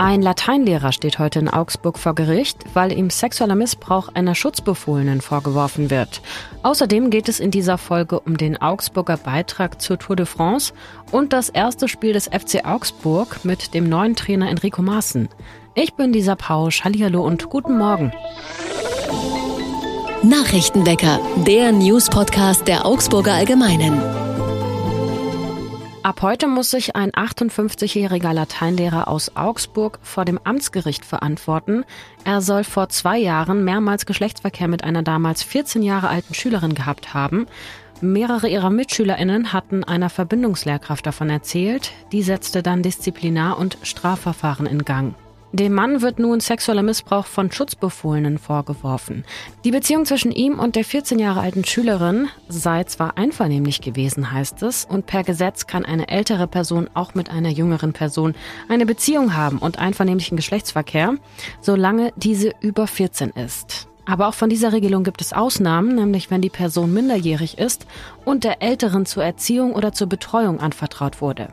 Ein Lateinlehrer steht heute in Augsburg vor Gericht, weil ihm sexueller Missbrauch einer Schutzbefohlenen vorgeworfen wird. Außerdem geht es in dieser Folge um den Augsburger Beitrag zur Tour de France und das erste Spiel des FC Augsburg mit dem neuen Trainer Enrico Maaßen. Ich bin Lisa Pausch. Hallihallo und guten Morgen. Nachrichtenwecker, der News-Podcast der Augsburger Allgemeinen. Ab heute muss sich ein 58-jähriger Lateinlehrer aus Augsburg vor dem Amtsgericht verantworten. Er soll vor zwei Jahren mehrmals Geschlechtsverkehr mit einer damals 14 Jahre alten Schülerin gehabt haben. Mehrere ihrer MitschülerInnen hatten einer Verbindungslehrkraft davon erzählt. Die setzte dann Disziplinar- und Strafverfahren in Gang. Dem Mann wird nun sexueller Missbrauch von Schutzbefohlenen vorgeworfen. Die Beziehung zwischen ihm und der 14 Jahre alten Schülerin sei zwar einvernehmlich gewesen, heißt es, und per Gesetz kann eine ältere Person auch mit einer jüngeren Person eine Beziehung haben und einvernehmlichen Geschlechtsverkehr, solange diese über 14 ist. Aber auch von dieser Regelung gibt es Ausnahmen, nämlich wenn die Person minderjährig ist und der Älteren zur Erziehung oder zur Betreuung anvertraut wurde.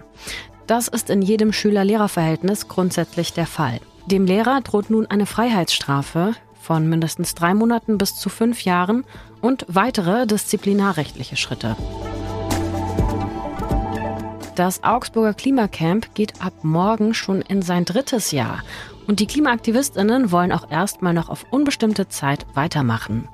Das ist in jedem Schüler-Lehrer-Verhältnis grundsätzlich der Fall. Dem Lehrer droht nun eine Freiheitsstrafe von mindestens drei Monaten bis zu fünf Jahren und weitere disziplinarrechtliche Schritte. Das Augsburger Klimacamp geht ab morgen schon in sein drittes Jahr und die Klimaaktivistinnen wollen auch erstmal noch auf unbestimmte Zeit weitermachen.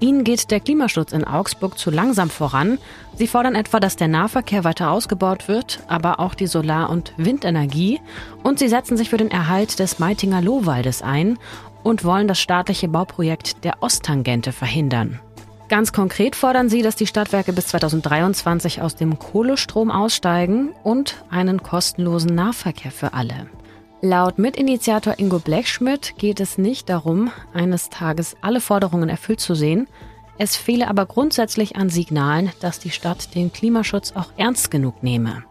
Ihnen geht der Klimaschutz in Augsburg zu langsam voran. Sie fordern etwa, dass der Nahverkehr weiter ausgebaut wird, aber auch die Solar- und Windenergie. Und sie setzen sich für den Erhalt des Meitinger Lohwaldes ein und wollen das staatliche Bauprojekt der Osttangente verhindern. Ganz konkret fordern sie, dass die Stadtwerke bis 2023 aus dem Kohlestrom aussteigen und einen kostenlosen Nahverkehr für alle. Laut Mitinitiator Ingo Blechschmidt geht es nicht darum, eines Tages alle Forderungen erfüllt zu sehen. Es fehle aber grundsätzlich an Signalen, dass die Stadt den Klimaschutz auch ernst genug nehme.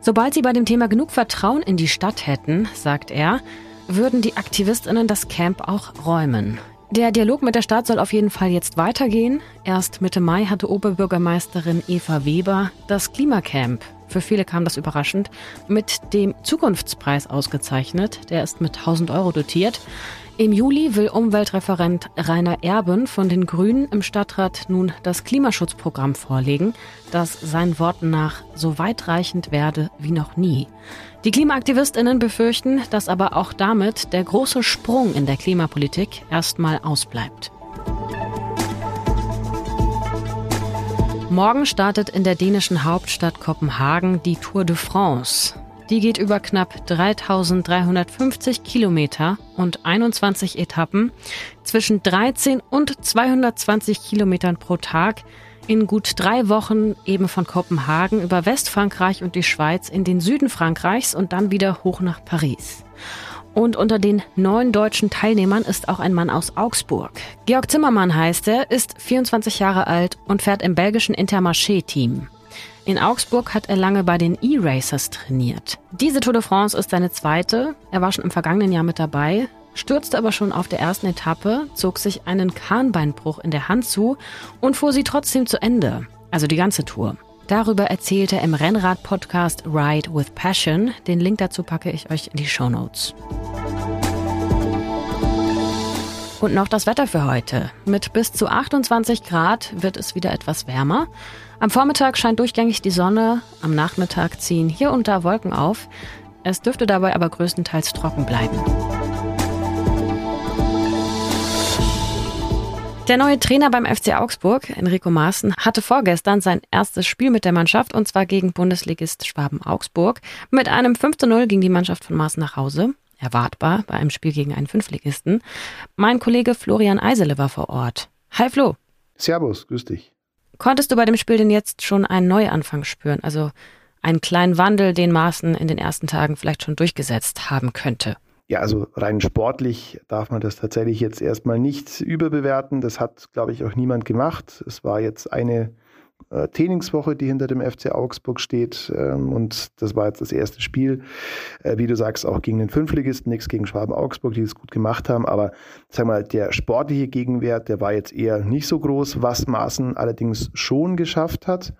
Sobald sie bei dem Thema genug Vertrauen in die Stadt hätten, sagt er, würden die Aktivistinnen das Camp auch räumen. Der Dialog mit der Stadt soll auf jeden Fall jetzt weitergehen. Erst Mitte Mai hatte Oberbürgermeisterin Eva Weber das Klimacamp für viele kam das überraschend, mit dem Zukunftspreis ausgezeichnet. Der ist mit 1000 Euro dotiert. Im Juli will Umweltreferent Rainer Erben von den Grünen im Stadtrat nun das Klimaschutzprogramm vorlegen, das seinen Worten nach so weitreichend werde wie noch nie. Die Klimaaktivistinnen befürchten, dass aber auch damit der große Sprung in der Klimapolitik erstmal ausbleibt. Morgen startet in der dänischen Hauptstadt Kopenhagen die Tour de France. Die geht über knapp 3350 Kilometer und 21 Etappen zwischen 13 und 220 Kilometern pro Tag in gut drei Wochen eben von Kopenhagen über Westfrankreich und die Schweiz in den Süden Frankreichs und dann wieder hoch nach Paris. Und unter den neun deutschen Teilnehmern ist auch ein Mann aus Augsburg. Georg Zimmermann heißt er, ist 24 Jahre alt und fährt im belgischen Intermarché-Team. In Augsburg hat er lange bei den E-Racers trainiert. Diese Tour de France ist seine zweite. Er war schon im vergangenen Jahr mit dabei, stürzte aber schon auf der ersten Etappe, zog sich einen Kahnbeinbruch in der Hand zu und fuhr sie trotzdem zu Ende. Also die ganze Tour. Darüber erzählt er im Rennrad-Podcast Ride with Passion. Den Link dazu packe ich euch in die Show Notes. Und noch das Wetter für heute. Mit bis zu 28 Grad wird es wieder etwas wärmer. Am Vormittag scheint durchgängig die Sonne, am Nachmittag ziehen hier und da Wolken auf. Es dürfte dabei aber größtenteils trocken bleiben. Der neue Trainer beim FC Augsburg, Enrico Maaßen, hatte vorgestern sein erstes Spiel mit der Mannschaft und zwar gegen Bundesligist Schwaben Augsburg. Mit einem 5 zu 0 ging die Mannschaft von Maaßen nach Hause. Erwartbar bei einem Spiel gegen einen Fünfligisten. Mein Kollege Florian Eisele war vor Ort. Hi Flo. Servus, grüß dich. Konntest du bei dem Spiel denn jetzt schon einen Neuanfang spüren? Also einen kleinen Wandel, den Maaßen in den ersten Tagen vielleicht schon durchgesetzt haben könnte? Ja, also rein sportlich darf man das tatsächlich jetzt erstmal nicht überbewerten. Das hat, glaube ich, auch niemand gemacht. Es war jetzt eine äh, Trainingswoche, die hinter dem FC Augsburg steht. Ähm, und das war jetzt das erste Spiel, äh, wie du sagst, auch gegen den Fünfligisten, nichts gegen Schwaben Augsburg, die es gut gemacht haben. Aber sag mal, der sportliche Gegenwert, der war jetzt eher nicht so groß, was Maaßen allerdings schon geschafft hat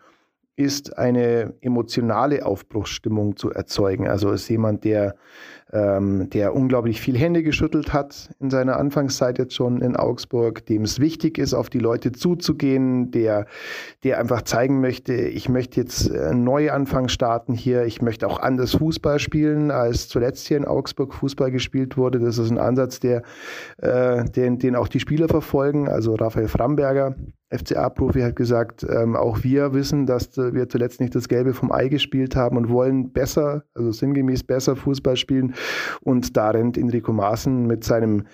ist eine emotionale Aufbruchsstimmung zu erzeugen. Also ist jemand, der ähm, der unglaublich viel Hände geschüttelt hat in seiner Anfangszeit jetzt schon in Augsburg, dem es wichtig ist, auf die Leute zuzugehen, der, der einfach zeigen möchte, ich möchte jetzt einen Neuanfang starten hier, ich möchte auch anders Fußball spielen, als zuletzt hier in Augsburg Fußball gespielt wurde. Das ist ein Ansatz, der, äh, den, den auch die Spieler verfolgen. Also Raphael Framberger, FCA-Profi hat gesagt, ähm, auch wir wissen, dass äh, wir zuletzt nicht das Gelbe vom Ei gespielt haben und wollen besser, also sinngemäß besser Fußball spielen. Und da rennt Enrico Maaßen mit seinem,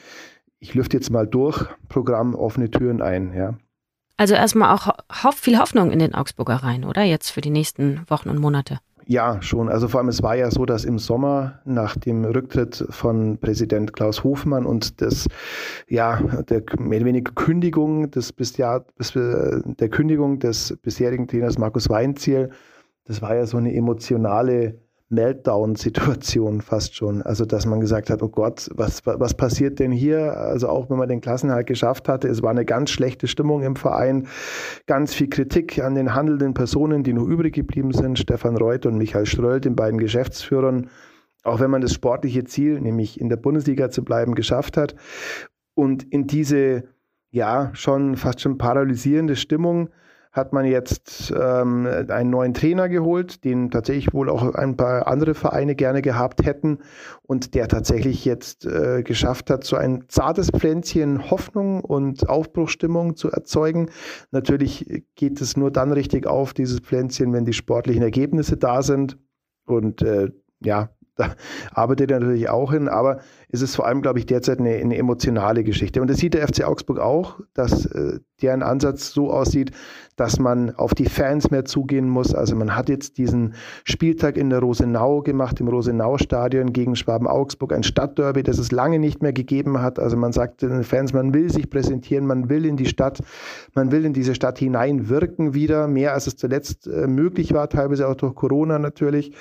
ich lüfte jetzt mal durch, Programm offene Türen ein. Ja. Also erstmal auch viel Hoffnung in den Augsburger rein, oder? Jetzt für die nächsten Wochen und Monate. Ja, schon. Also vor allem, es war ja so, dass im Sommer nach dem Rücktritt von Präsident Klaus Hofmann und das, ja, der mehr oder weniger Kündigung des bis, äh, der Kündigung des bisherigen Trainers Markus Weinziel, das war ja so eine emotionale Meltdown-Situation fast schon. Also, dass man gesagt hat, oh Gott, was, was passiert denn hier? Also, auch wenn man den Klassenhalt geschafft hatte, es war eine ganz schlechte Stimmung im Verein, ganz viel Kritik an den handelnden Personen, die noch übrig geblieben sind, Stefan Reuth und Michael Ströll, den beiden Geschäftsführern. Auch wenn man das sportliche Ziel, nämlich in der Bundesliga zu bleiben, geschafft hat. Und in diese, ja, schon fast schon paralysierende Stimmung hat man jetzt ähm, einen neuen Trainer geholt, den tatsächlich wohl auch ein paar andere Vereine gerne gehabt hätten und der tatsächlich jetzt äh, geschafft hat, so ein zartes Pflänzchen Hoffnung und Aufbruchstimmung zu erzeugen. Natürlich geht es nur dann richtig auf, dieses Pflänzchen, wenn die sportlichen Ergebnisse da sind. Und äh, ja, da arbeitet er natürlich auch hin, aber es ist vor allem, glaube ich, derzeit eine, eine emotionale Geschichte. Und das sieht der FC Augsburg auch, dass äh, deren Ansatz so aussieht, dass man auf die Fans mehr zugehen muss. Also man hat jetzt diesen Spieltag in der Rosenau gemacht, im Rosenau-Stadion gegen Schwaben-Augsburg, ein Stadtderby, das es lange nicht mehr gegeben hat. Also man sagt den Fans, man will sich präsentieren, man will in die Stadt, man will in diese Stadt hineinwirken wieder, mehr als es zuletzt äh, möglich war, teilweise auch durch Corona natürlich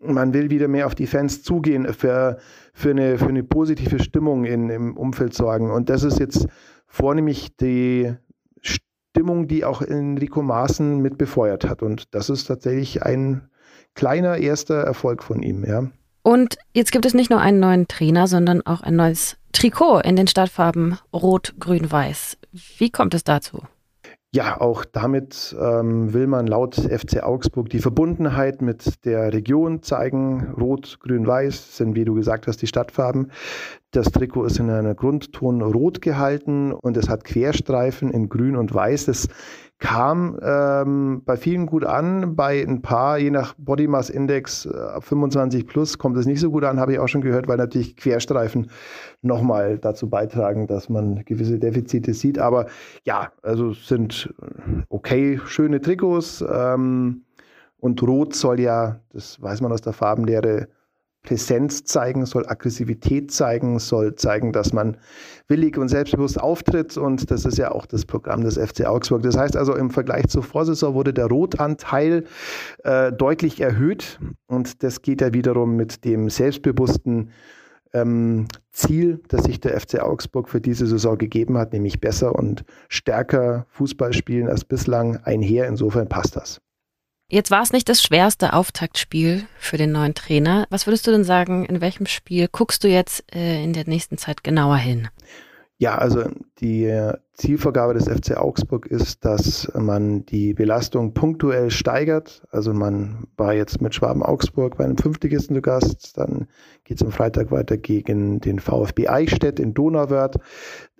man will wieder mehr auf die Fans zugehen, für, für, eine, für eine positive Stimmung in, im Umfeld sorgen. Und das ist jetzt vornehmlich die Stimmung, die auch Enrico Maaßen mit befeuert hat. Und das ist tatsächlich ein kleiner erster Erfolg von ihm. Ja. Und jetzt gibt es nicht nur einen neuen Trainer, sondern auch ein neues Trikot in den Stadtfarben Rot, Grün, Weiß. Wie kommt es dazu? Ja, auch damit ähm, will man laut FC Augsburg die Verbundenheit mit der Region zeigen. Rot, Grün, Weiß sind, wie du gesagt hast, die Stadtfarben. Das Trikot ist in einer Grundton rot gehalten und es hat Querstreifen in Grün und Weiß. Das kam ähm, bei vielen gut an, bei ein paar, je nach Body Mass Index äh, 25 plus, kommt es nicht so gut an, habe ich auch schon gehört, weil natürlich Querstreifen nochmal dazu beitragen, dass man gewisse Defizite sieht. Aber ja, also sind okay, schöne Trikots. Ähm, und Rot soll ja, das weiß man aus der Farbenlehre, Präsenz zeigen, soll Aggressivität zeigen, soll zeigen, dass man willig und selbstbewusst auftritt. Und das ist ja auch das Programm des FC Augsburg. Das heißt also, im Vergleich zur Vorsaison wurde der Rotanteil äh, deutlich erhöht. Und das geht ja wiederum mit dem selbstbewussten ähm, Ziel, das sich der FC Augsburg für diese Saison gegeben hat, nämlich besser und stärker Fußball spielen als bislang einher. Insofern passt das. Jetzt war es nicht das schwerste Auftaktspiel für den neuen Trainer. Was würdest du denn sagen, in welchem Spiel guckst du jetzt äh, in der nächsten Zeit genauer hin? Ja, also die Zielvorgabe des FC Augsburg ist, dass man die Belastung punktuell steigert. Also man war jetzt mit Schwaben Augsburg bei einem Fünftligisten zu Gast. Dann geht es am Freitag weiter gegen den VfB Eichstätt in Donauwörth.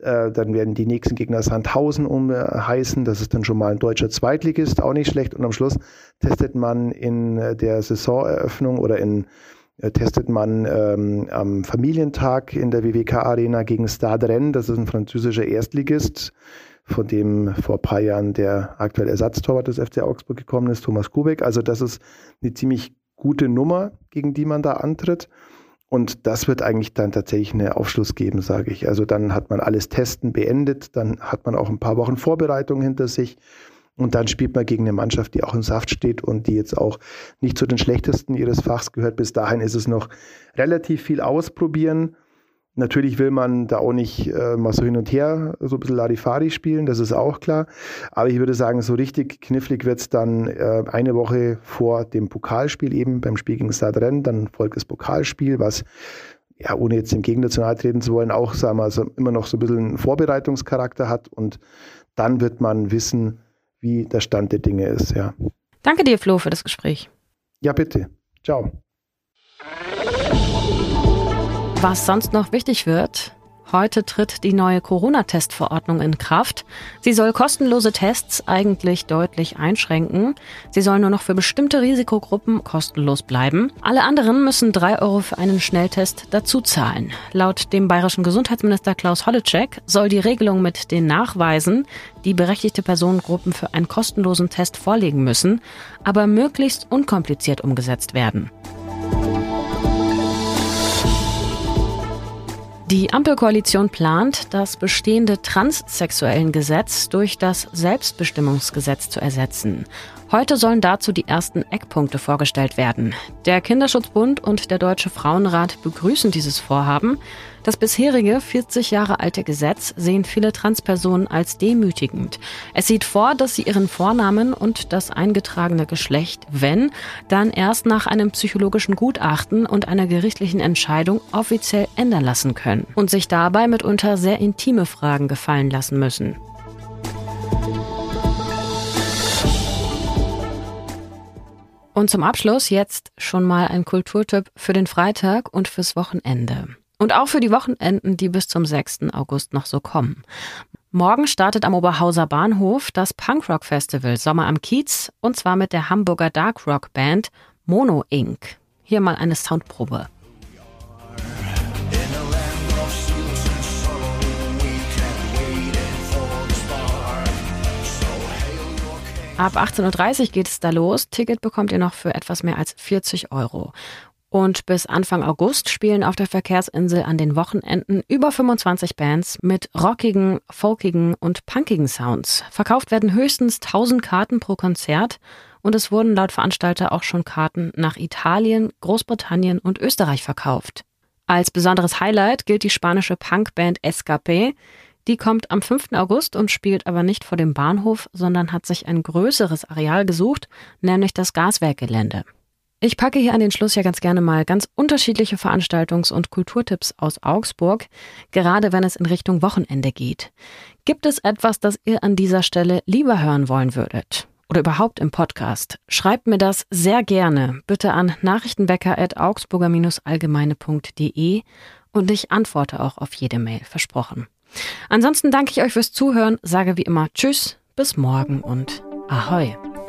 Äh, dann werden die nächsten Gegner Sandhausen umheißen. Das ist dann schon mal ein deutscher Zweitligist, auch nicht schlecht. Und am Schluss testet man in der Saisoneröffnung oder in testet man ähm, am Familientag in der WWK Arena gegen Stade Rennes. Das ist ein französischer Erstligist, von dem vor ein paar Jahren der aktuelle Ersatztorwart des FC Augsburg gekommen ist, Thomas Kubek. Also das ist eine ziemlich gute Nummer, gegen die man da antritt. Und das wird eigentlich dann tatsächlich einen Aufschluss geben, sage ich. Also dann hat man alles Testen beendet, dann hat man auch ein paar Wochen Vorbereitung hinter sich und dann spielt man gegen eine Mannschaft, die auch im Saft steht und die jetzt auch nicht zu den schlechtesten ihres Fachs gehört. Bis dahin ist es noch relativ viel ausprobieren. Natürlich will man da auch nicht äh, mal so hin und her so ein bisschen Larifari spielen, das ist auch klar. Aber ich würde sagen, so richtig knifflig wird es dann äh, eine Woche vor dem Pokalspiel eben beim Spiel gegen Stadren. Dann folgt das Pokalspiel, was ja, ohne jetzt dem Gegner treten zu wollen, auch sagen wir, also immer noch so ein bisschen Vorbereitungscharakter hat. Und dann wird man wissen, wie der Stand der Dinge ist. Ja. Danke dir, Flo, für das Gespräch. Ja, bitte. Ciao. Was sonst noch wichtig wird, Heute tritt die neue Corona-Testverordnung in Kraft. Sie soll kostenlose Tests eigentlich deutlich einschränken. Sie soll nur noch für bestimmte Risikogruppen kostenlos bleiben. Alle anderen müssen drei Euro für einen Schnelltest dazu zahlen. Laut dem bayerischen Gesundheitsminister Klaus Holleczek soll die Regelung mit den Nachweisen, die berechtigte Personengruppen für einen kostenlosen Test vorlegen müssen, aber möglichst unkompliziert umgesetzt werden. Die Ampelkoalition plant, das bestehende transsexuellen Gesetz durch das Selbstbestimmungsgesetz zu ersetzen. Heute sollen dazu die ersten Eckpunkte vorgestellt werden. Der Kinderschutzbund und der Deutsche Frauenrat begrüßen dieses Vorhaben. Das bisherige 40 Jahre alte Gesetz sehen viele Transpersonen als demütigend. Es sieht vor, dass sie ihren Vornamen und das eingetragene Geschlecht, wenn, dann erst nach einem psychologischen Gutachten und einer gerichtlichen Entscheidung offiziell ändern lassen können und sich dabei mitunter sehr intime Fragen gefallen lassen müssen. Und zum Abschluss jetzt schon mal ein Kulturtipp für den Freitag und fürs Wochenende. Und auch für die Wochenenden, die bis zum 6. August noch so kommen. Morgen startet am Oberhauser Bahnhof das Punkrock Festival Sommer am Kiez und zwar mit der Hamburger Dark Rock Band Mono Inc. Hier mal eine Soundprobe. Ab 18.30 Uhr geht es da los. Ticket bekommt ihr noch für etwas mehr als 40 Euro. Und bis Anfang August spielen auf der Verkehrsinsel an den Wochenenden über 25 Bands mit rockigen, folkigen und punkigen Sounds. Verkauft werden höchstens 1000 Karten pro Konzert und es wurden laut Veranstalter auch schon Karten nach Italien, Großbritannien und Österreich verkauft. Als besonderes Highlight gilt die spanische Punkband Escape, die kommt am 5. August und spielt aber nicht vor dem Bahnhof, sondern hat sich ein größeres Areal gesucht, nämlich das Gaswerkgelände. Ich packe hier an den Schluss ja ganz gerne mal ganz unterschiedliche Veranstaltungs- und Kulturtipps aus Augsburg, gerade wenn es in Richtung Wochenende geht. Gibt es etwas, das ihr an dieser Stelle lieber hören wollen würdet? Oder überhaupt im Podcast? Schreibt mir das sehr gerne, bitte an nachrichtenwecker.augsburger-allgemeine.de und ich antworte auch auf jede Mail, versprochen. Ansonsten danke ich euch fürs Zuhören, sage wie immer Tschüss, bis morgen und Ahoi.